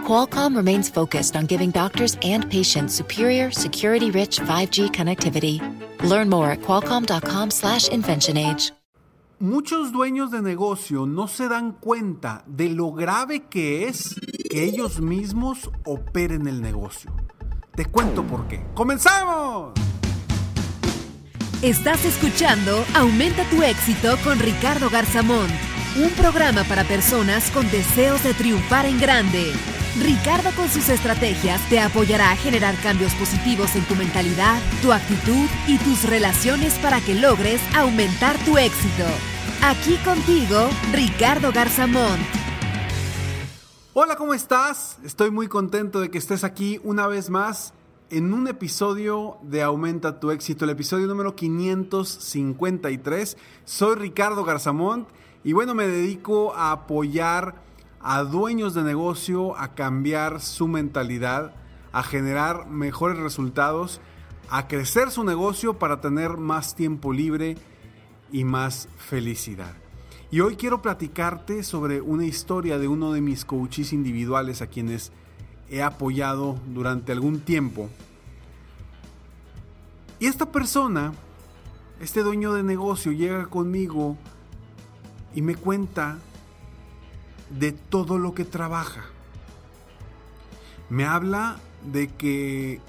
Qualcomm remains focused on giving doctors and patients superior, security-rich 5G connectivity. Learn more at qualcomm.com/inventionage. Muchos dueños de negocio no se dan cuenta de lo grave que es que ellos mismos operen el negocio. Te cuento por qué. ¡Comenzamos! Estás escuchando Aumenta tu éxito con Ricardo Garzamón, un programa para personas con deseos de triunfar en grande. Ricardo con sus estrategias te apoyará a generar cambios positivos en tu mentalidad, tu actitud y tus relaciones para que logres aumentar tu éxito. Aquí contigo, Ricardo Garzamón. Hola, ¿cómo estás? Estoy muy contento de que estés aquí una vez más en un episodio de Aumenta tu éxito, el episodio número 553. Soy Ricardo Garzamont y bueno, me dedico a apoyar a dueños de negocio a cambiar su mentalidad, a generar mejores resultados, a crecer su negocio para tener más tiempo libre y más felicidad. Y hoy quiero platicarte sobre una historia de uno de mis coaches individuales a quienes he apoyado durante algún tiempo. Y esta persona, este dueño de negocio, llega conmigo y me cuenta de todo lo que trabaja. Me habla de que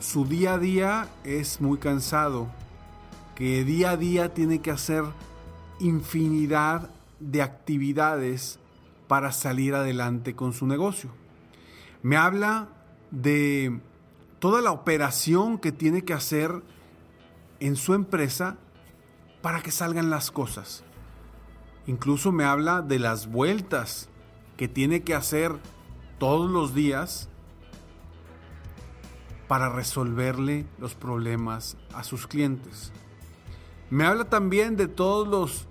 su día a día es muy cansado, que día a día tiene que hacer infinidad de actividades para salir adelante con su negocio. Me habla de toda la operación que tiene que hacer en su empresa para que salgan las cosas. Incluso me habla de las vueltas que tiene que hacer todos los días para resolverle los problemas a sus clientes. Me habla también de todos los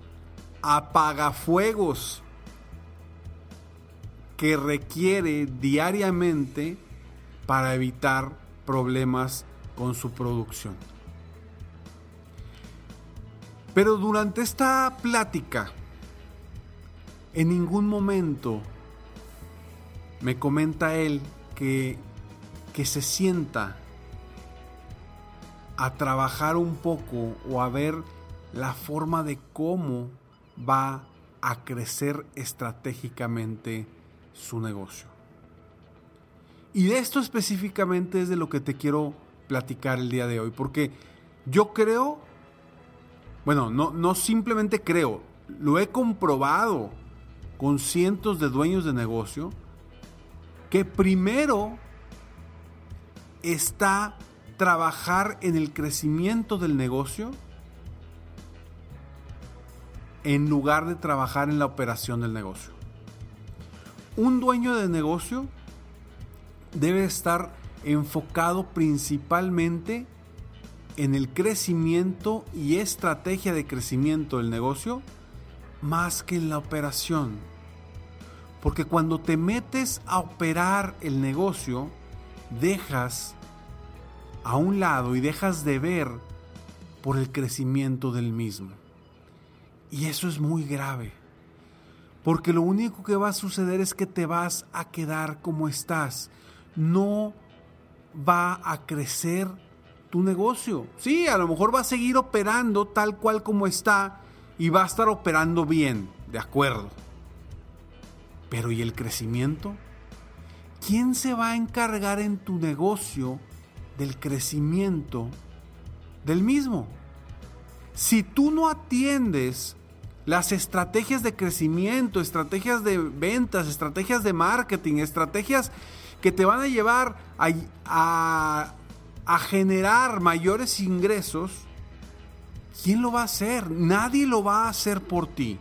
apagafuegos que requiere diariamente para evitar problemas con su producción. Pero durante esta plática, en ningún momento me comenta él que, que se sienta a trabajar un poco o a ver la forma de cómo va a crecer estratégicamente su negocio. Y de esto específicamente es de lo que te quiero platicar el día de hoy, porque yo creo, bueno, no, no simplemente creo, lo he comprobado con cientos de dueños de negocio, que primero está trabajar en el crecimiento del negocio en lugar de trabajar en la operación del negocio. Un dueño de negocio debe estar enfocado principalmente en el crecimiento y estrategia de crecimiento del negocio más que en la operación. Porque cuando te metes a operar el negocio, dejas a un lado y dejas de ver por el crecimiento del mismo. Y eso es muy grave. Porque lo único que va a suceder es que te vas a quedar como estás. No va a crecer tu negocio. Sí, a lo mejor va a seguir operando tal cual como está y va a estar operando bien, de acuerdo. Pero ¿y el crecimiento? ¿Quién se va a encargar en tu negocio del crecimiento del mismo? Si tú no atiendes las estrategias de crecimiento, estrategias de ventas, estrategias de marketing, estrategias que te van a llevar a, a, generar mayores ingresos, ¿quién lo va a hacer? Nadie lo va a hacer por ti.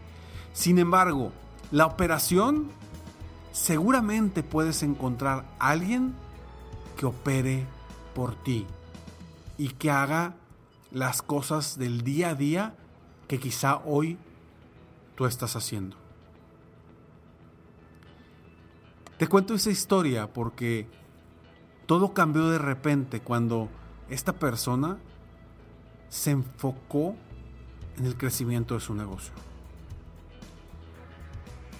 Sin embargo, la operación, seguramente puedes encontrar a alguien que opere por ti y que haga las cosas del día a día que quizá hoy tú estás haciendo. Te cuento esa historia porque todo cambió de repente cuando esta persona se enfocó en el crecimiento de su negocio.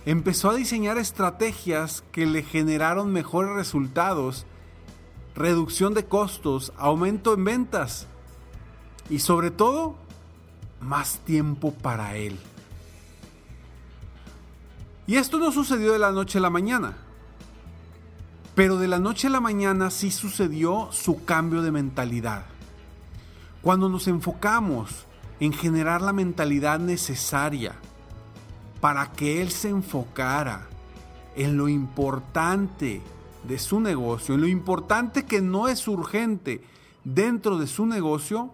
Empezó a diseñar estrategias que le generaron mejores resultados, reducción de costos, aumento en ventas y sobre todo más tiempo para él. Y esto no sucedió de la noche a la mañana. Pero de la noche a la mañana sí sucedió su cambio de mentalidad. Cuando nos enfocamos en generar la mentalidad necesaria para que él se enfocara en lo importante de su negocio, en lo importante que no es urgente dentro de su negocio,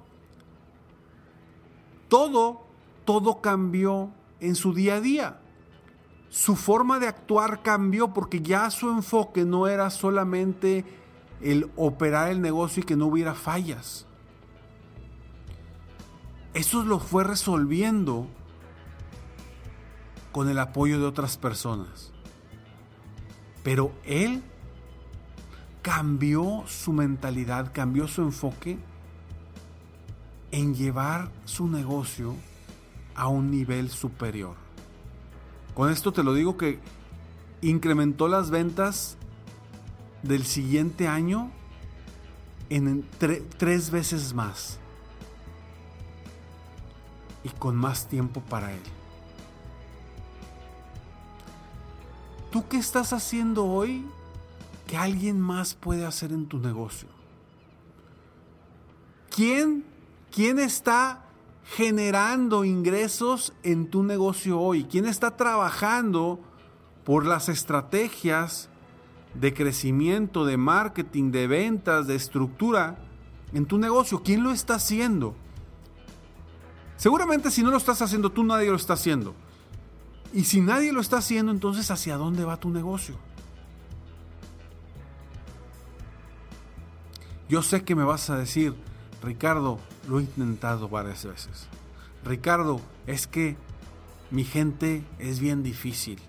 todo, todo cambió en su día a día su forma de actuar cambió porque ya su enfoque no era solamente el operar el negocio y que no hubiera fallas. Eso lo fue resolviendo con el apoyo de otras personas. Pero él cambió su mentalidad, cambió su enfoque en llevar su negocio a un nivel superior. Con esto te lo digo que incrementó las ventas del siguiente año en tres veces más. Y con más tiempo para él. ¿Tú qué estás haciendo hoy que alguien más puede hacer en tu negocio? ¿Quién, quién está generando ingresos en tu negocio hoy? ¿Quién está trabajando por las estrategias de crecimiento, de marketing, de ventas, de estructura en tu negocio? ¿Quién lo está haciendo? Seguramente si no lo estás haciendo tú, nadie lo está haciendo. Y si nadie lo está haciendo, entonces ¿hacia dónde va tu negocio? Yo sé que me vas a decir, Ricardo, lo he intentado varias veces. Ricardo, es que mi gente es bien difícil.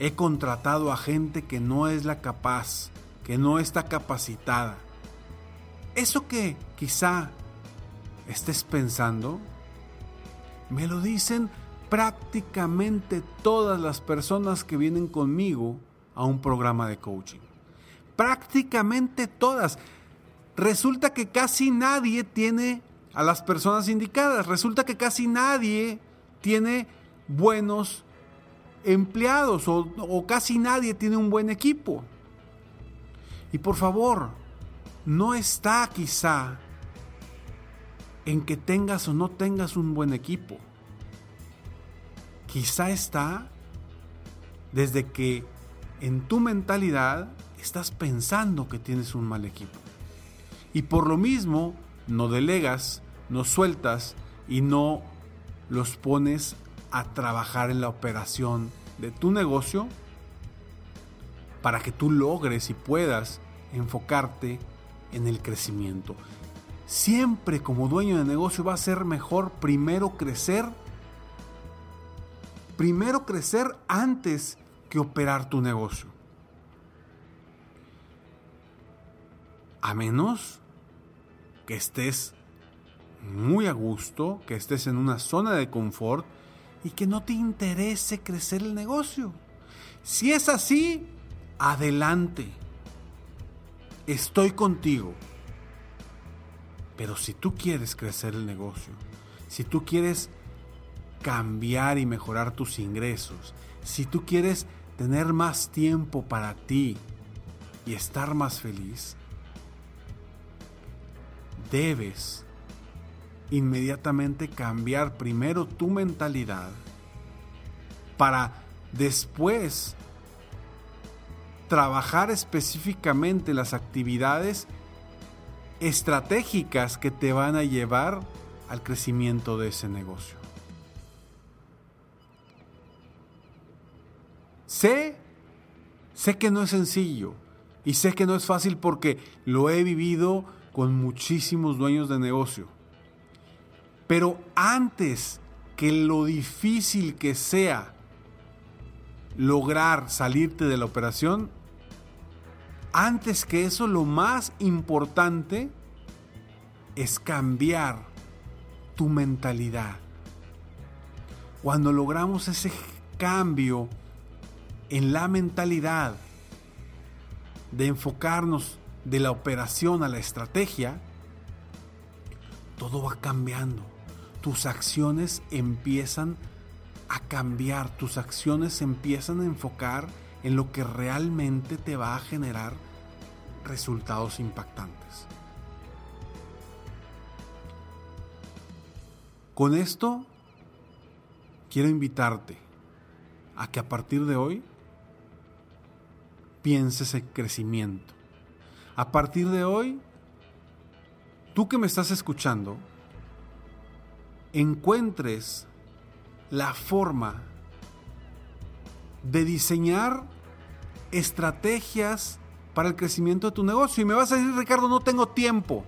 He contratado a gente que no es la capaz, que no está capacitada. Eso que quizá estés pensando, me lo dicen prácticamente todas las personas que vienen conmigo a un programa de coaching. Prácticamente todas resulta que casi nadie tiene a las personas indicadas, resulta que casi nadie tiene buenos empleados o, casi nadie tiene un buen equipo. Y por favor, no está quizá en que tengas o no tengas un buen equipo. Quizá está desde que en tu mentalidad estás pensando que tienes un mal equipo. Y por lo mismo, no delegas, no sueltas y no los pones a trabajar en la operación de tu negocio para que tú logres y puedas enfocarte en el crecimiento. Siempre como dueño de negocio va a ser mejor primero crecer, primero crecer antes que operar tu negocio. A menos que estés muy a gusto, que estés en una zona de confort y que no te interese crecer el negocio. Si es así, adelante. Estoy contigo. Pero si tú quieres crecer el negocio, si tú quieres cambiar y mejorar tus ingresos, si tú quieres tener más tiempo para ti y estar más feliz, debes inmediatamente cambiar primero tu mentalidad para después trabajar específicamente las actividades estratégicas que te van a llevar al crecimiento de ese negocio. Sé, sé que no es sencillo y sé que no es fácil porque lo he vivido con muchísimos dueños de negocio. Pero antes que lo difícil que sea lograr salirte de la operación, antes que eso lo más importante es cambiar tu mentalidad. Cuando logramos ese cambio en la mentalidad de enfocarnos de la operación a la estrategia, todo va cambiando. Tus acciones empiezan a cambiar, tus acciones empiezan a enfocar en lo que realmente te va a generar resultados impactantes. Con esto quiero invitarte a que a partir de hoy pienses en crecimiento. A partir de hoy, tú que me estás escuchando, encuentres la forma de diseñar estrategias para el crecimiento de tu negocio. Y me vas a decir, Ricardo, no tengo tiempo.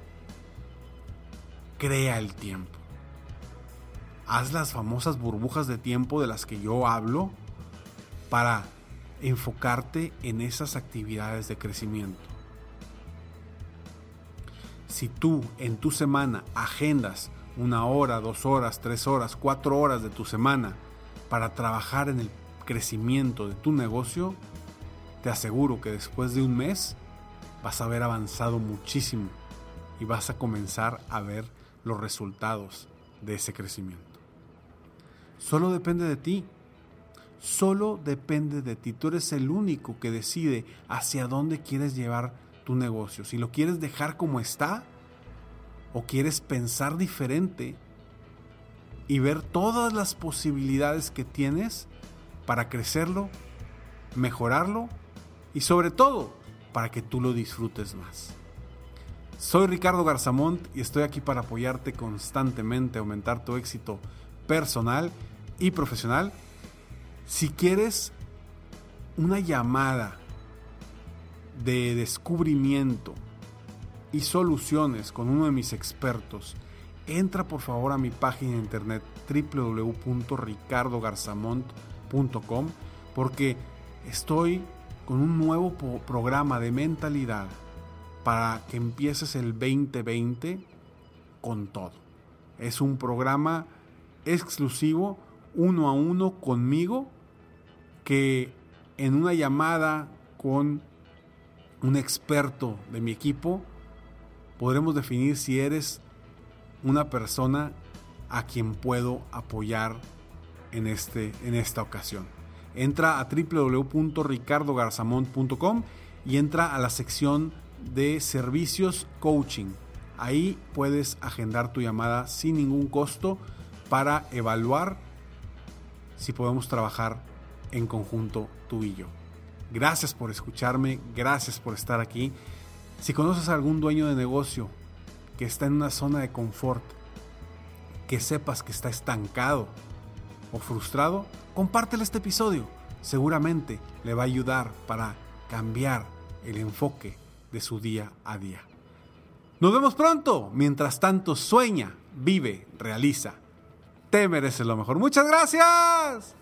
Crea el tiempo haz las famosas burbujas de tiempo de las que yo hablo para enfocarte en esas actividades de crecimiento. Si tú en tu semana agendas una hora, dos horas, tres horas, cuatro horas de tu semana para trabajar en el crecimiento de tu negocio, te aseguro que después de un mes vas a haber avanzado muchísimo y vas a comenzar a ver los resultados de ese crecimiento. Solo depende de ti. Solo depende de ti. Tú eres el único que decide hacia dónde quieres llevar tu negocio. Si lo quieres dejar como está o quieres pensar diferente y ver todas las posibilidades que tienes para crecerlo, mejorarlo y sobre todo para que tú lo disfrutes más. Soy Ricardo Garzamont y estoy aquí para apoyarte constantemente, aumentar tu éxito personal y profesional. Si quieres una llamada de descubrimiento y soluciones con uno de mis expertos, entra por favor a mi página de internet www.ricardogarzamont.com porque estoy con un nuevo programa de mentalidad para que empieces el 2020 con todo. Es un programa exclusivo uno a uno conmigo que en una llamada con un experto de mi equipo podremos definir si eres una persona a quien puedo apoyar en, este, en esta ocasión. Entra a www.ricardogarzamont.com y entra a la sección de servicios coaching. Ahí puedes agendar tu llamada sin ningún costo para evaluar si podemos trabajar en conjunto tú y yo. Gracias por escucharme, gracias por estar aquí. Si conoces a algún dueño de negocio que está en una zona de confort, que sepas que está estancado o frustrado, compártele este episodio. Seguramente le va a ayudar para cambiar el enfoque de su día a día. Nos vemos pronto. Mientras tanto, sueña, vive, realiza te mereces lo mejor. Muchas gracias.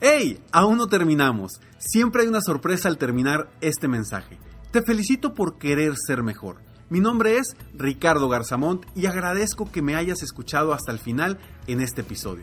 ¡Hey! Aún no terminamos. Siempre hay una sorpresa al terminar este mensaje. Te felicito por querer ser mejor. Mi nombre es Ricardo Garzamont y agradezco que me hayas escuchado hasta el final en este episodio.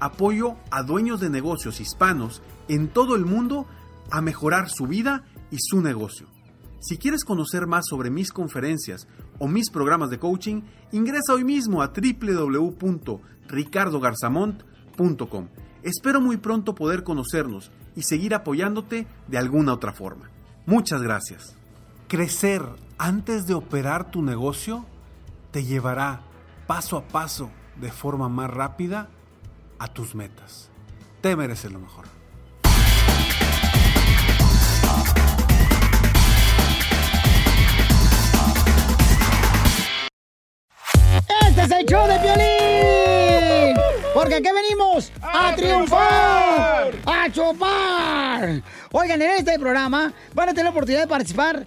apoyo a dueños de negocios hispanos en todo el mundo a mejorar su vida y su negocio. Si quieres conocer más sobre mis conferencias o mis programas de coaching, ingresa hoy mismo a www.ricardogarzamont.com. Espero muy pronto poder conocernos y seguir apoyándote de alguna otra forma. Muchas gracias. Crecer antes de operar tu negocio te llevará paso a paso de forma más rápida a tus metas. Te mereces lo mejor. Este es el show de violín. Porque aquí venimos a, triunfar, a chupar. Oigan, en este programa van a tener la oportunidad de participar